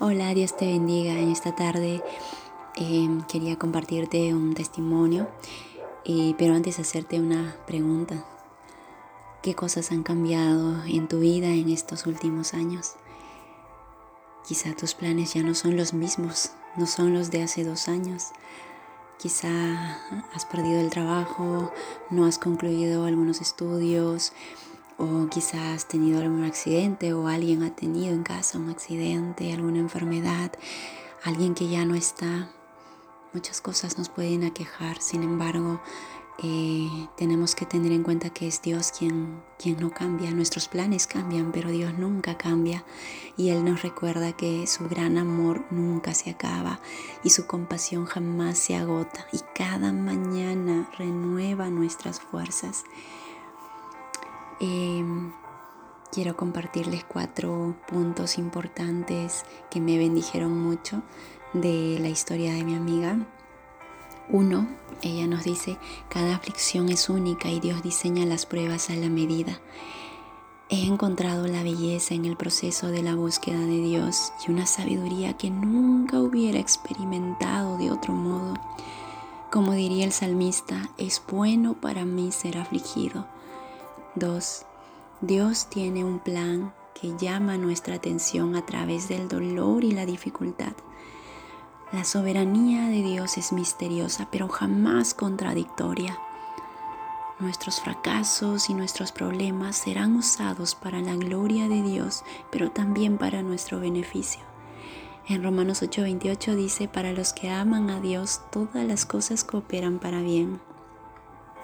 Hola, Dios te bendiga. En esta tarde em, quería compartirte un testimonio, pero antes hacerte una pregunta. ¿Qué cosas han cambiado en tu vida en estos últimos años? Quizá tus planes ya no son los mismos, no son los de hace dos años. Quizá has perdido el trabajo, no has concluido algunos estudios, o quizás has tenido algún accidente o alguien ha tenido en casa un accidente, alguna enfermedad, alguien que ya no está. Muchas cosas nos pueden aquejar, sin embargo, eh, tenemos que tener en cuenta que es Dios quien, quien no cambia. Nuestros planes cambian, pero Dios nunca cambia. Y Él nos recuerda que su gran amor nunca se acaba y su compasión jamás se agota. Y cada mañana renueva nuestras fuerzas. Em, quiero compartirles cuatro puntos importantes que me bendijeron mucho de la historia de mi amiga. Uno, ella nos dice, cada aflicción es única y Dios diseña las pruebas a la medida. He encontrado la belleza en el proceso de la búsqueda de Dios y una sabiduría que nunca hubiera experimentado de otro modo. Como diría el salmista, es bueno para mí ser afligido 2. Dios tiene un plan que llama nuestra atención a través del dolor y la dificultad. La soberanía de Dios es misteriosa, pero jamás contradictoria. Nuestros fracasos y nuestros problemas serán usados para la gloria de Dios, pero también para nuestro beneficio. En Romanos 8:28 dice, para los que aman a Dios, todas las cosas cooperan para bien.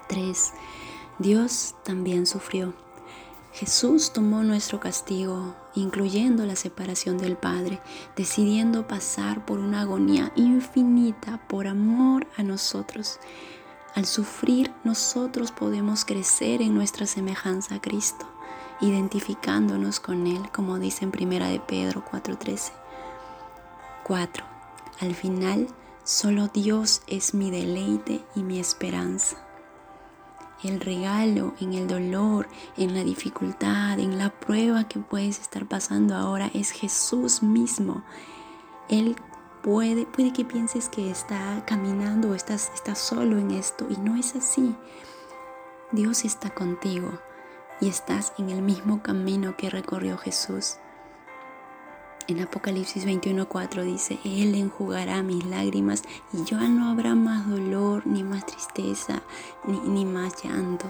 3. Dios también sufrió. Jesús tomó nuestro castigo, incluyendo la separación del Padre, decidiendo pasar por una agonía infinita por amor a nosotros. Al sufrir, nosotros podemos crecer en nuestra semejanza a Cristo, identificándonos con Él, como dice en 1 de Pedro 4:13. 4. Al final, solo Dios es mi deleite y mi esperanza el regalo, en el dolor, en la dificultad, en la prueba que puedes estar pasando ahora es Jesús mismo. Él puede, puede que pienses que está caminando o estás, estás solo en esto y no es así. Dios está contigo y estás en el mismo camino que recorrió Jesús. En Apocalipsis 21:4 dice, Él enjugará mis lágrimas y ya no habrá más dolor, ni más tristeza, ni, ni más llanto.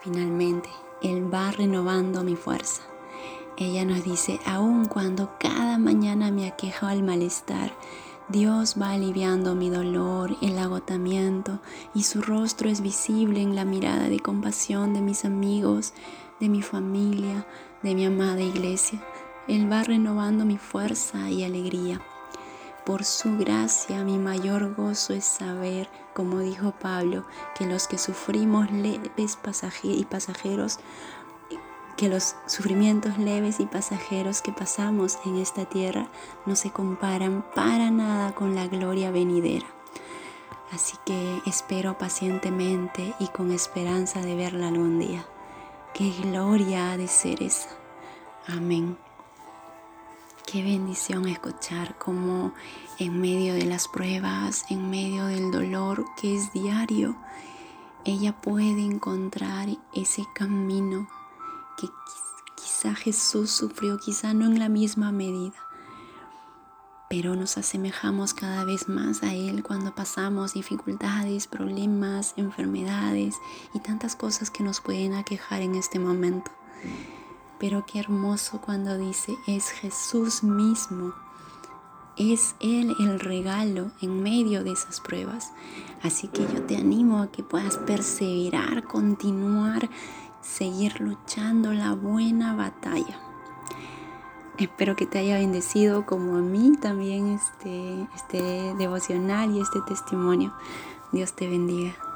Finalmente, Él va renovando mi fuerza. Ella nos dice, aun cuando cada mañana me aqueja el malestar, Dios va aliviando mi dolor, el agotamiento, y su rostro es visible en la mirada de compasión de mis amigos, de mi familia, de mi amada iglesia. Él va renovando mi fuerza y alegría. Por su gracia mi mayor gozo es saber, como dijo Pablo, que los que sufrimos leves y pasajeros, que los sufrimientos leves y pasajeros que pasamos en esta tierra no se comparan para nada con la gloria venidera. Así que espero pacientemente y con esperanza de verla algún día. Qué gloria ha de ser esa. Amén. Qué bendición escuchar cómo en medio de las pruebas, en medio del dolor que es diario, ella puede encontrar ese camino que quizá Jesús sufrió, quizá no en la misma medida, pero nos asemejamos cada vez más a Él cuando pasamos dificultades, problemas, enfermedades y tantas cosas que nos pueden aquejar en este momento. Pero qué hermoso cuando dice, es Jesús mismo. Es Él el regalo en medio de esas pruebas. Así que yo te animo a que puedas perseverar, continuar, seguir luchando la buena batalla. Espero que te haya bendecido como a mí también este, este devocional y este testimonio. Dios te bendiga.